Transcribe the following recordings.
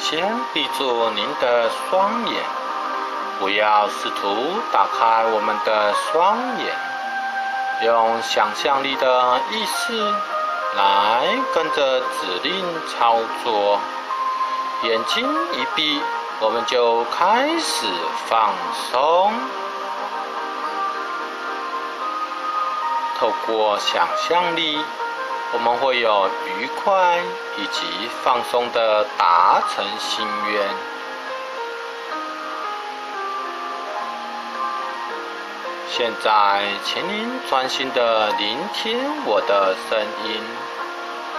先闭住您的双眼，不要试图打开我们的双眼，用想象力的意识来跟着指令操作。眼睛一闭，我们就开始放松。透过想象力。我们会有愉快以及放松的达成心愿。现在，请您专心的聆听我的声音，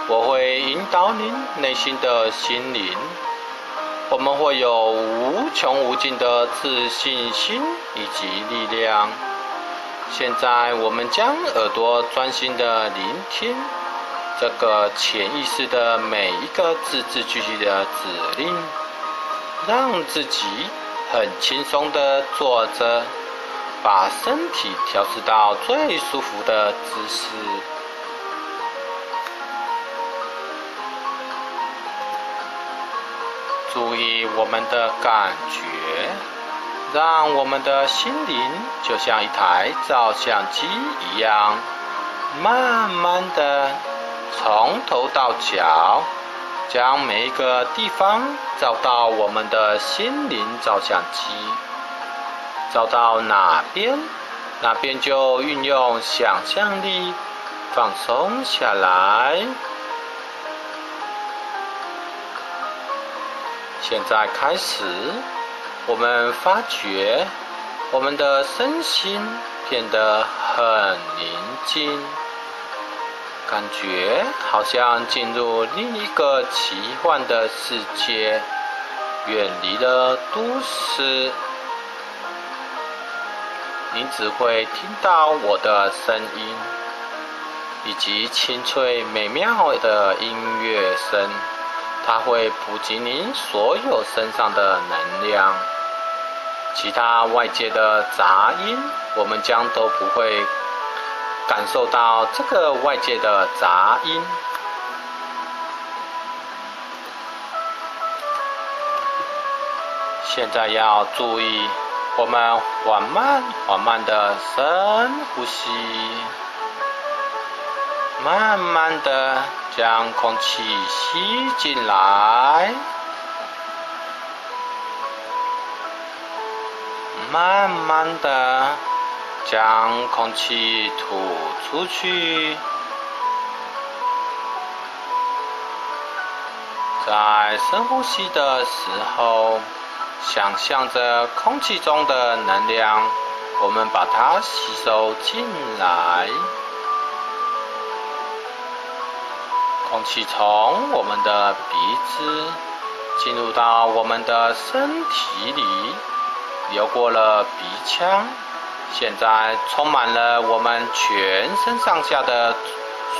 我会引导您内心的心灵。我们会有无穷无尽的自信心以及力量。现在，我们将耳朵专心的聆听。这个潜意识的每一个字字句句的指令，让自己很轻松的坐着，把身体调试到最舒服的姿势。注意我们的感觉，让我们的心灵就像一台照相机一样，慢慢的。从头到脚，将每一个地方照到我们的心灵照相机，照到哪边，哪边就运用想象力放松下来。现在开始，我们发觉我们的身心变得很宁静。感觉好像进入另一个奇幻的世界，远离了都市。你只会听到我的声音，以及清脆美妙的音乐声，它会普及您所有身上的能量。其他外界的杂音，我们将都不会。感受到这个外界的杂音。现在要注意，我们缓慢、缓慢的深呼吸，慢慢的将空气吸进来，慢慢的。将空气吐出去，在深呼吸的时候，想象着空气中的能量，我们把它吸收进来。空气从我们的鼻子进入到我们的身体里，流过了鼻腔。现在充满了我们全身上下的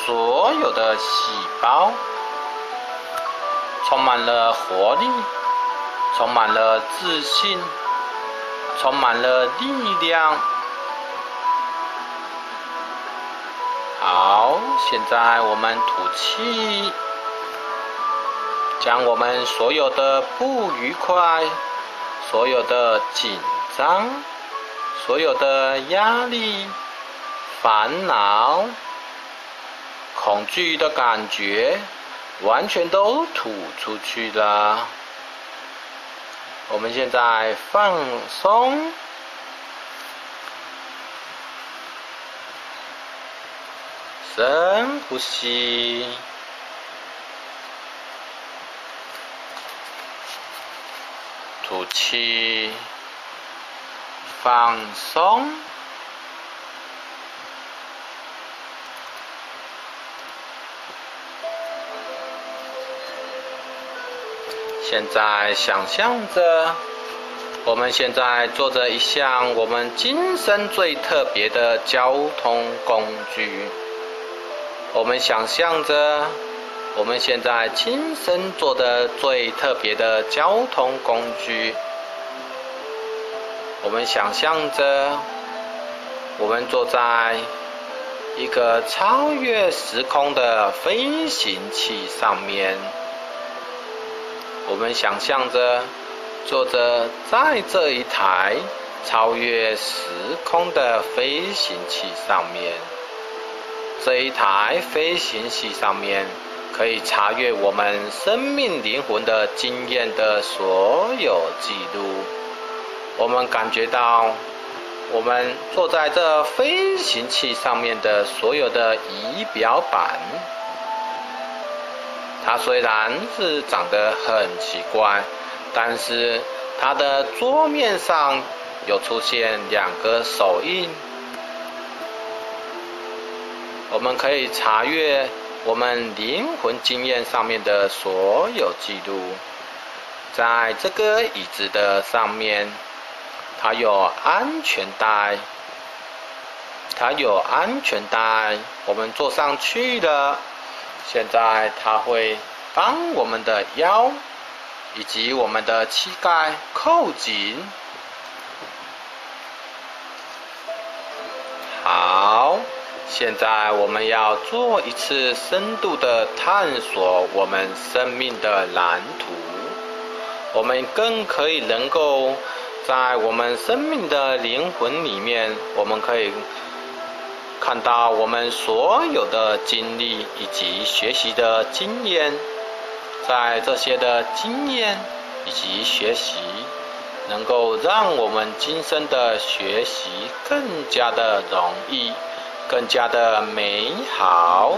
所有的细胞，充满了活力，充满了自信，充满了力量。好，现在我们吐气，将我们所有的不愉快，所有的紧张。所有的压力、烦恼、恐惧的感觉，完全都吐出去了。我们现在放松，深呼吸，吐气。放松。现在想象着，我们现在坐着一项我们今生最特别的交通工具。我们想象着，我们现在今生坐的最特别的交通工具。我们想象着，我们坐在一个超越时空的飞行器上面。我们想象着坐着在这一台超越时空的飞行器上面。这一台飞行器上面可以查阅我们生命灵魂的经验的所有记录。我们感觉到。我们坐在这飞行器上面的所有的仪表板，它虽然是长得很奇怪，但是它的桌面上有出现两个手印。我们可以查阅我们灵魂经验上面的所有记录，在这个椅子的上面。它有安全带，它有安全带，我们坐上去了。现在它会帮我们的腰以及我们的膝盖扣紧。好，现在我们要做一次深度的探索我们生命的蓝图，我们更可以能够。在我们生命的灵魂里面，我们可以看到我们所有的经历以及学习的经验。在这些的经验以及学习，能够让我们今生的学习更加的容易，更加的美好。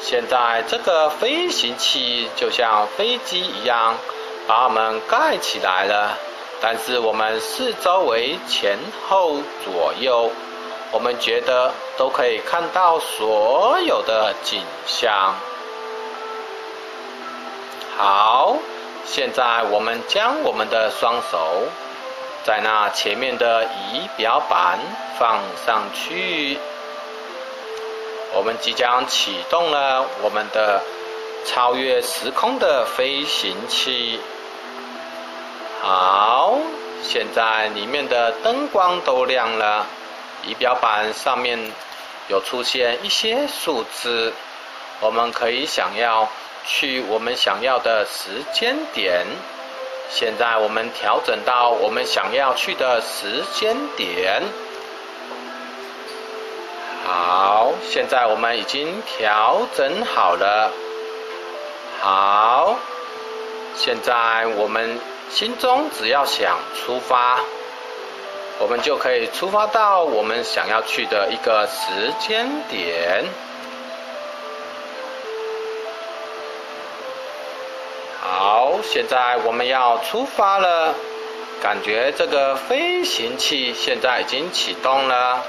现在这个飞行器就像飞机一样，把我们盖起来了。但是我们四周围前后左右，我们觉得都可以看到所有的景象。好，现在我们将我们的双手在那前面的仪表板放上去，我们即将启动了我们的超越时空的飞行器。好，现在里面的灯光都亮了，仪表板上面有出现一些数字，我们可以想要去我们想要的时间点。现在我们调整到我们想要去的时间点。好，现在我们已经调整好了。好，现在我们。心中只要想出发，我们就可以出发到我们想要去的一个时间点。好，现在我们要出发了，感觉这个飞行器现在已经启动了，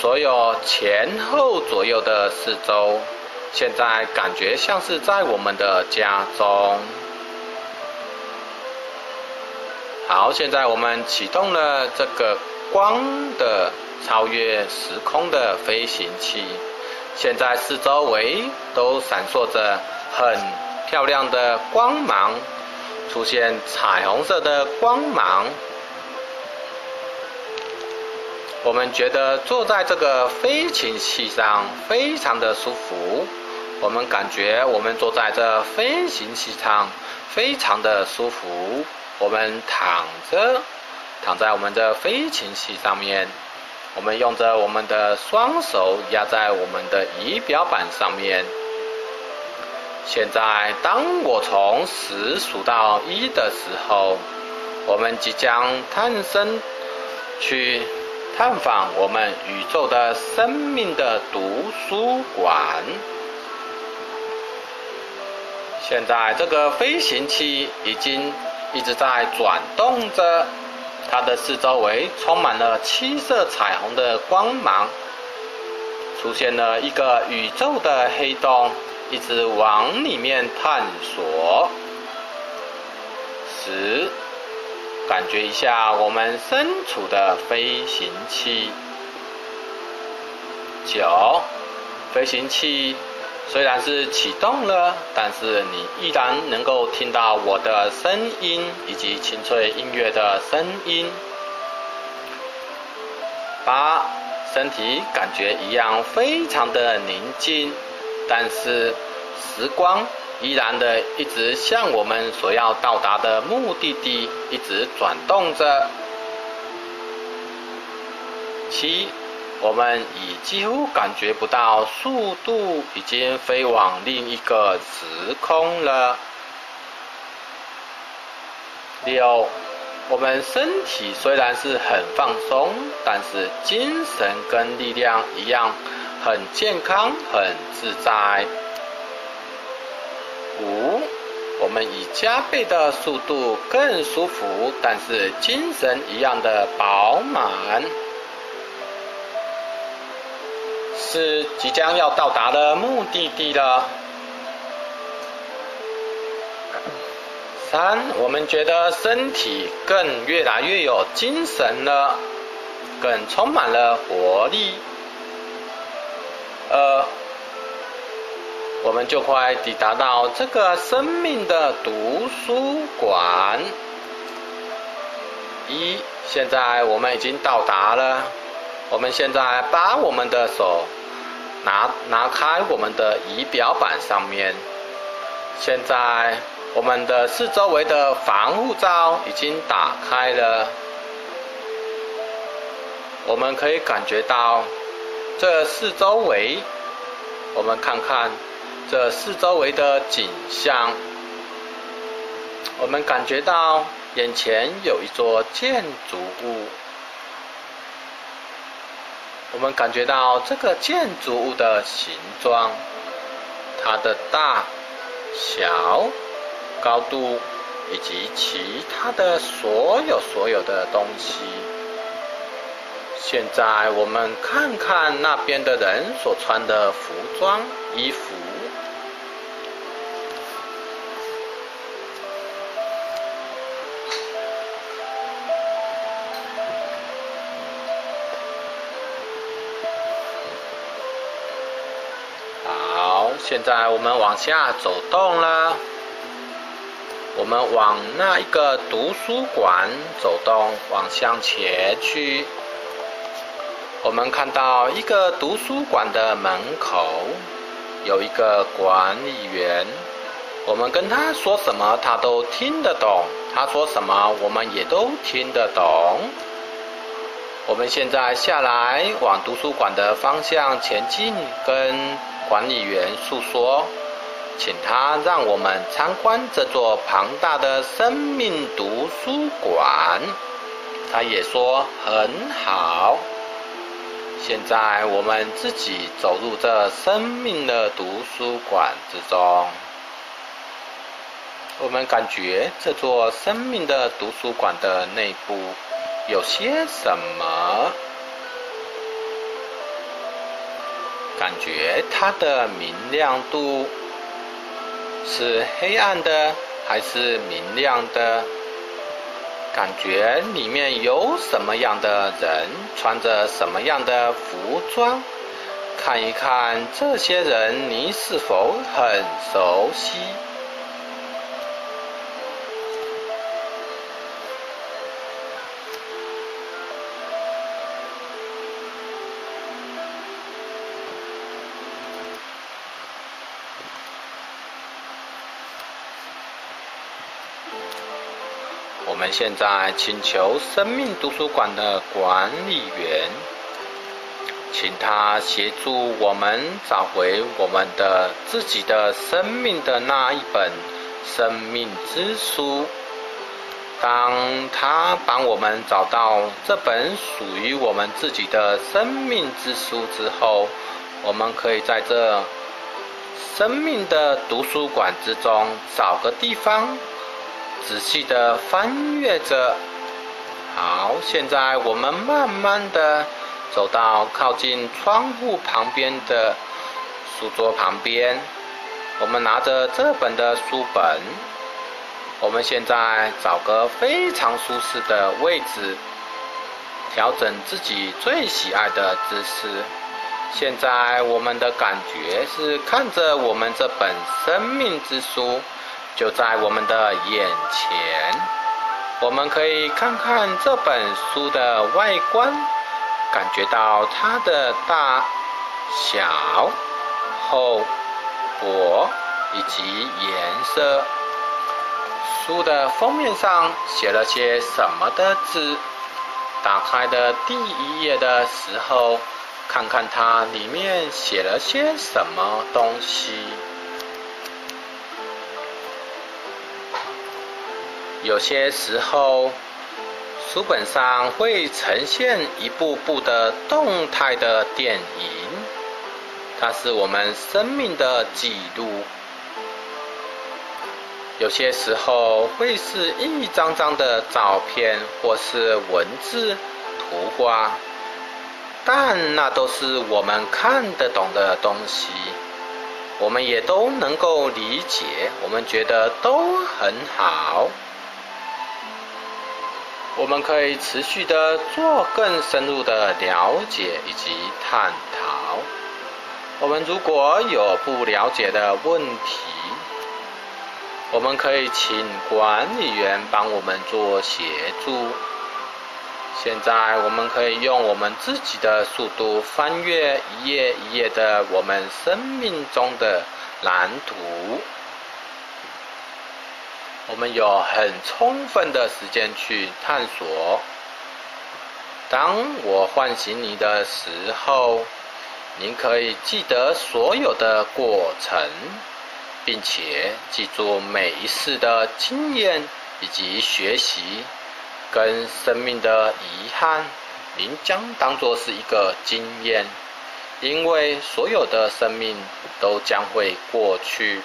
所有前后左右的四周，现在感觉像是在我们的家中。好，现在我们启动了这个光的超越时空的飞行器。现在四周围都闪烁着很漂亮的光芒，出现彩虹色的光芒。我们觉得坐在这个飞行器上非常的舒服。我们感觉我们坐在这飞行器上非常的舒服。我们躺着，躺在我们的飞行器上面。我们用着我们的双手压在我们的仪表板上面。现在，当我从十数到一的时候，我们即将探身去探访我们宇宙的生命的图书馆。现在，这个飞行器已经。一直在转动着，它的四周围充满了七色彩虹的光芒，出现了一个宇宙的黑洞，一直往里面探索。十，感觉一下我们身处的飞行器。九，飞行器。虽然是启动了，但是你依然能够听到我的声音以及清脆音乐的声音。八，身体感觉一样非常的宁静，但是时光依然的一直向我们所要到达的目的地一直转动着。七，我们已几乎感觉不到速度，已经飞往另一个时空了。六，我们身体虽然是很放松，但是精神跟力量一样很健康、很自在。五，我们以加倍的速度更舒服，但是精神一样的饱满。是即将要到达的目的地了。三，我们觉得身体更越来越有精神了，更充满了活力。二，我们就快抵达到这个生命的图书馆。一，现在我们已经到达了。我们现在把我们的手。拿拿开我们的仪表板上面，现在我们的四周围的防护罩已经打开了，我们可以感觉到这四周围，我们看看这四周围的景象，我们感觉到眼前有一座建筑物。我们感觉到这个建筑物的形状，它的大小、高度以及其他的所有所有的东西。现在我们看看那边的人所穿的服装、衣服。现在我们往下走动了，我们往那一个图书馆走动，往向前去。我们看到一个图书馆的门口有一个管理员，我们跟他说什么，他都听得懂；他说什么，我们也都听得懂。我们现在下来往图书馆的方向前进，跟。管理员诉说，请他让我们参观这座庞大的生命图书馆。他也说很好。现在我们自己走入这生命的图书馆之中。我们感觉这座生命的图书馆的内部有些什么？感觉它的明亮度是黑暗的还是明亮的？感觉里面有什么样的人，穿着什么样的服装？看一看这些人，你是否很熟悉？现在请求生命图书馆的管理员，请他协助我们找回我们的自己的生命的那一本生命之书。当他帮我们找到这本属于我们自己的生命之书之后，我们可以在这生命的图书馆之中找个地方。仔细的翻阅着，好，现在我们慢慢的走到靠近窗户旁边的书桌旁边，我们拿着这本的书本，我们现在找个非常舒适的位置，调整自己最喜爱的姿势。现在我们的感觉是看着我们这本生命之书。就在我们的眼前，我们可以看看这本书的外观，感觉到它的大、小、厚、薄、以及颜色。书的封面上写了些什么的字？打开的第一页的时候，看看它里面写了些什么东西。有些时候，书本上会呈现一部部的动态的电影，它是我们生命的记录。有些时候会是一张张的照片，或是文字、图画，但那都是我们看得懂的东西，我们也都能够理解，我们觉得都很好。我们可以持续的做更深入的了解以及探讨。我们如果有不了解的问题，我们可以请管理员帮我们做协助。现在我们可以用我们自己的速度翻阅一页一页的我们生命中的蓝图。我们有很充分的时间去探索。当我唤醒你的时候，您可以记得所有的过程。并且记住每一次的经验以及学习，跟生命的遗憾，您将当作是一个经验，因为所有的生命都将会过去。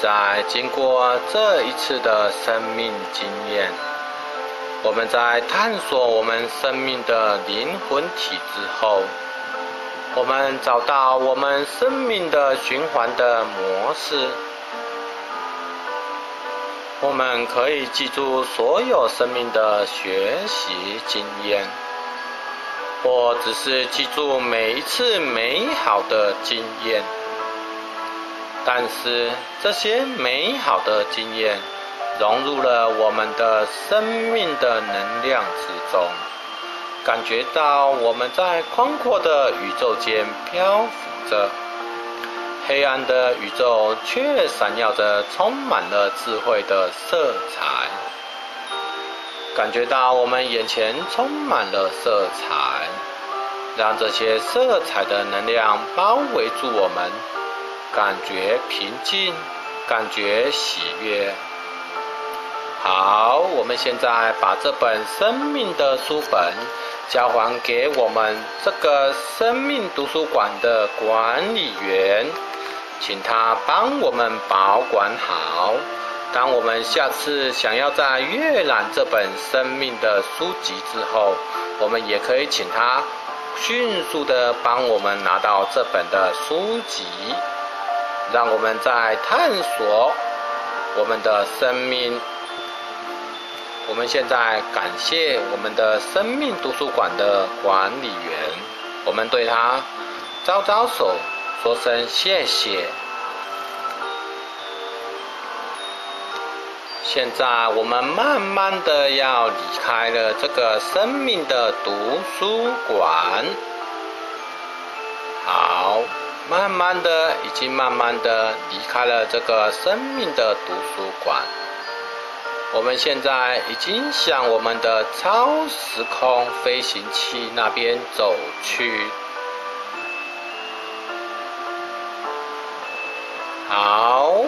在经过这一次的生命经验，我们在探索我们生命的灵魂体之后，我们找到我们生命的循环的模式。我们可以记住所有生命的学习经验，或只是记住每一次美好的经验。但是这些美好的经验融入了我们的生命的能量之中，感觉到我们在宽阔的宇宙间漂浮着，黑暗的宇宙却闪耀着充满了智慧的色彩，感觉到我们眼前充满了色彩，让这些色彩的能量包围住我们。感觉平静，感觉喜悦。好，我们现在把这本生命的书本交还给我们这个生命图书馆的管理员，请他帮我们保管好。当我们下次想要再阅览这本生命的书籍之后，我们也可以请他迅速的帮我们拿到这本的书籍，让我们在探索我们的生命。我们现在感谢我们的生命图书馆的管理员，我们对他招招手，说声谢谢。现在我们慢慢的要离开了这个生命的图书馆，好，慢慢的已经慢慢的离开了这个生命的图书馆。我们现在已经向我们的超时空飞行器那边走去。好，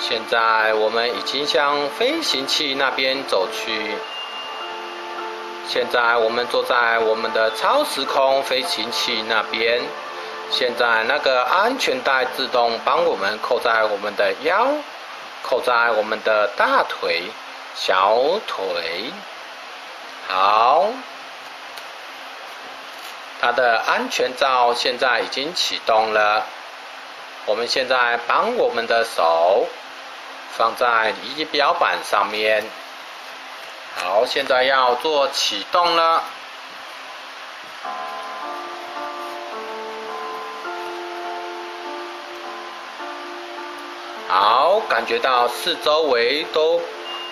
现在我们已经向飞行器那边走去。现在我们坐在我们的超时空飞行器那边。现在那个安全带自动帮我们扣在我们的腰。扣在我们的大腿、小腿。好，它的安全罩现在已经启动了。我们现在帮我们的手放在仪表板上面。好，现在要做启动了。好，感觉到四周围都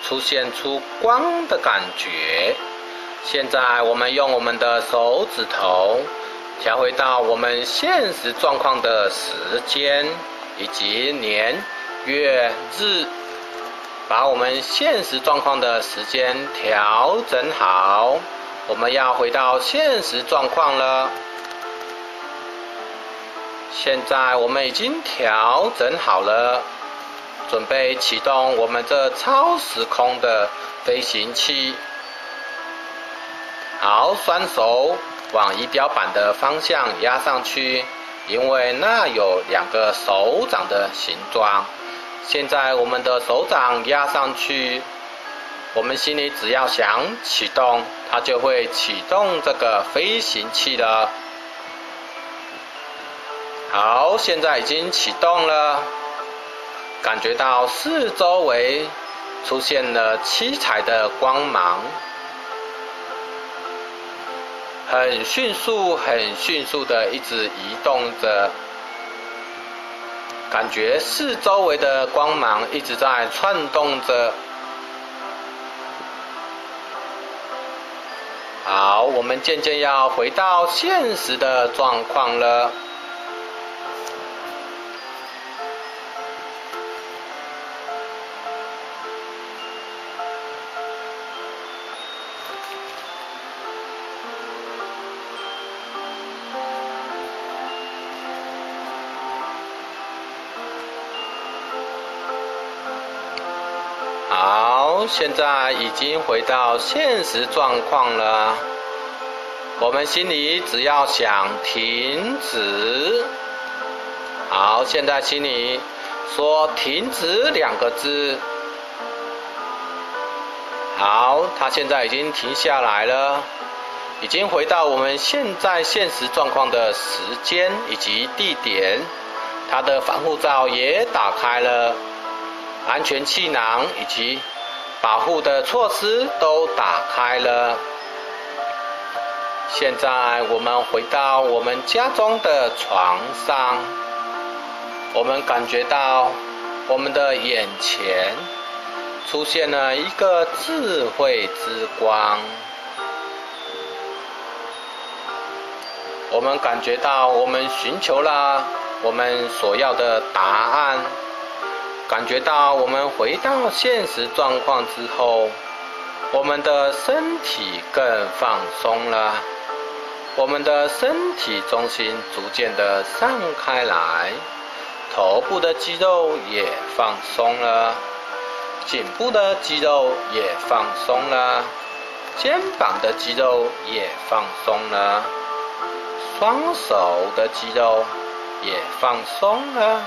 出现出光的感觉。现在我们用我们的手指头调回到我们现实状况的时间以及年月日，把我们现实状况的时间调整好。我们要回到现实状况了。现在我们已经调整好了。准备启动我们这超时空的飞行器。好，双手往仪表板的方向压上去，因为那有两个手掌的形状。现在我们的手掌压上去，我们心里只要想启动，它就会启动这个飞行器了。好，现在已经启动了。感觉到四周围出现了七彩的光芒，很迅速、很迅速的一直移动着。感觉四周围的光芒一直在窜动着。好，我们渐渐要回到现实的状况了。现在已经回到现实状况了。我们心里只要想停止，好，现在心里说“停止”两个字。好，它现在已经停下来了，已经回到我们现在现实状况的时间以及地点。它的防护罩也打开了，安全气囊以及。保护的措施都打开了。现在我们回到我们家中的床上，我们感觉到我们的眼前出现了一个智慧之光。我们感觉到我们寻求了我们所要的答案。感觉到我们回到现实状况之后，我们的身体更放松了，我们的身体中心逐渐的散开来，头部的肌肉也放松了，颈部的肌肉也放松了，肩膀的肌肉也放松了，双手的肌肉也放松了，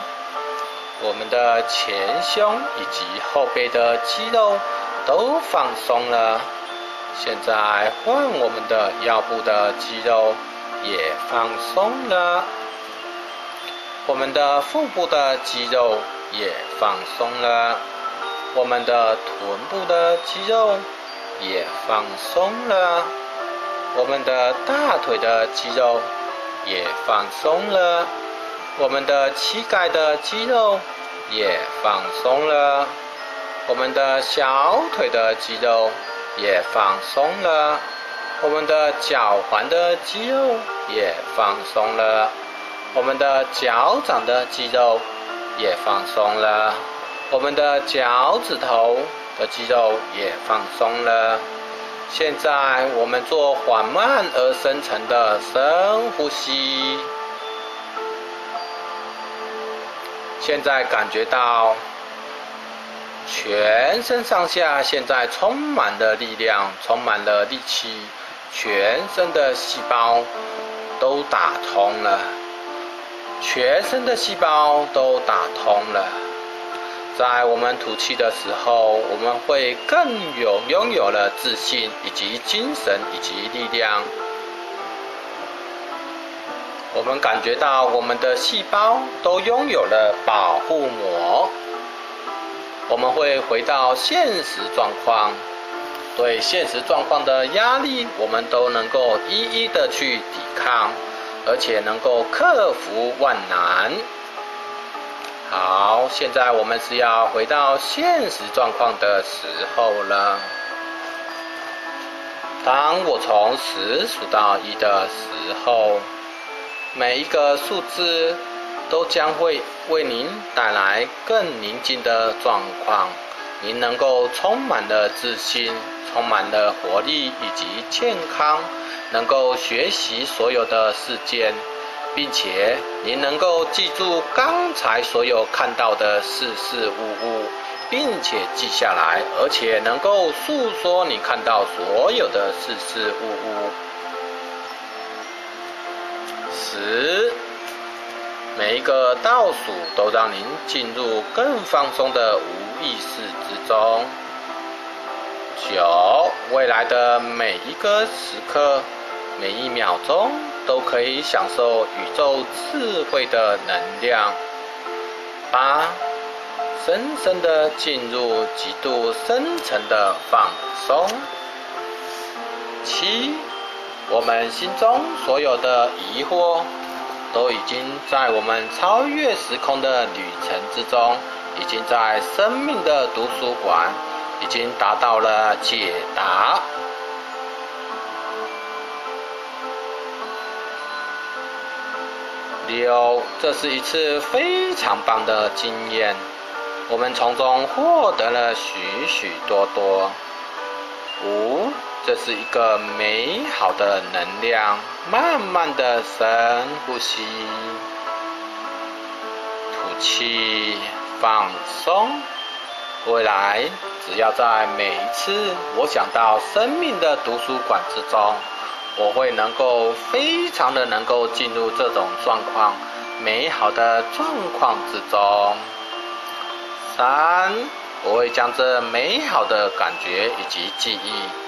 我们的前胸以及后背的肌肉都放松了。现在换我们的腰部的肌肉也放松了，我们的腹部的肌肉也放松了。我们的臀部的肌肉也放松了，我们的大腿的肌肉也放松了，我们的膝盖的肌肉也放松了，我们的小腿的肌肉也放松了，我们的脚踝的肌肉也放松了，我们的脚掌的肌肉也放松了。我们的脚趾头的肌肉也放松了。现在我们做缓慢而深沉的深呼吸。现在感觉到全身上下现在充满了力量，充满了力气，全身的细胞都打通了，全身的细胞都打通了。在我们吐气的时候，我们会更有拥有了自信，以及精神，以及力量。我们感觉到我们的细胞都拥有了保护膜。我们会回到现实状况，对现实状况的压力，我们都能够一一的去抵抗，而且能够克服万难。好，现在我们是要回到现实状况的时候了。当我从十数到一的时候，每一个数字都将会为您带来更宁静的状况。您能够充满了自信，充满了活力以及健康，能够学习所有的事件。并且您能够记住刚才所有看到的事事物物，并且记下来，而且能够诉说你看到所有的事事物物。十，每一个倒数都让您进入更放松的无意识之中。九，未来的每一个时刻，每一秒钟。都可以享受宇宙智慧的能量。八，深深的进入极度深层的放松。七，我们心中所有的疑惑，都已经在我们超越时空的旅程之中，已经在生命的图书馆，已经达到了解答。六，这是一次非常棒的经验，我们从中获得了许许多多。五，这是一个美好的能量，慢慢的深呼吸，吐气，放松。未来，只要在每一次我想到生命的图书馆之中。我会能够非常的能够进入这种状况，美好的状况之中。三，我会将这美好的感觉以及记忆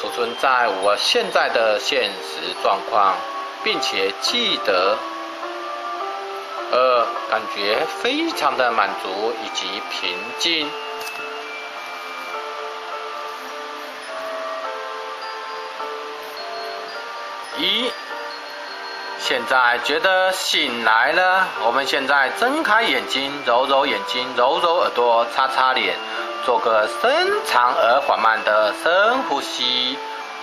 储存在我现在的现实状况，并且记得。呃，感觉非常的满足以及平静。一，现在觉得醒来了。我们现在睁开眼睛，揉揉眼睛，揉揉耳朵，擦擦脸，做个深长而缓慢的深呼吸，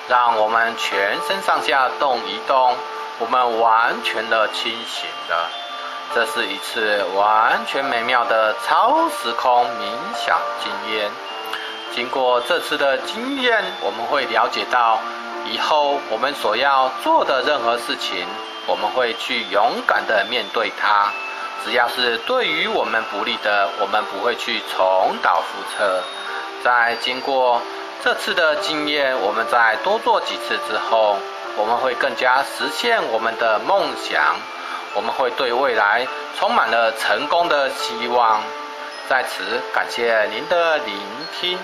让我们全身上下动一动。我们完全的清醒了。这是一次完全美妙的超时空冥想经验。经过这次的经验，我们会了解到。以后我们所要做的任何事情，我们会去勇敢的面对它。只要是对于我们不利的，我们不会去重蹈覆辙。在经过这次的经验，我们再多做几次之后，我们会更加实现我们的梦想。我们会对未来充满了成功的希望。在此感谢您的聆听。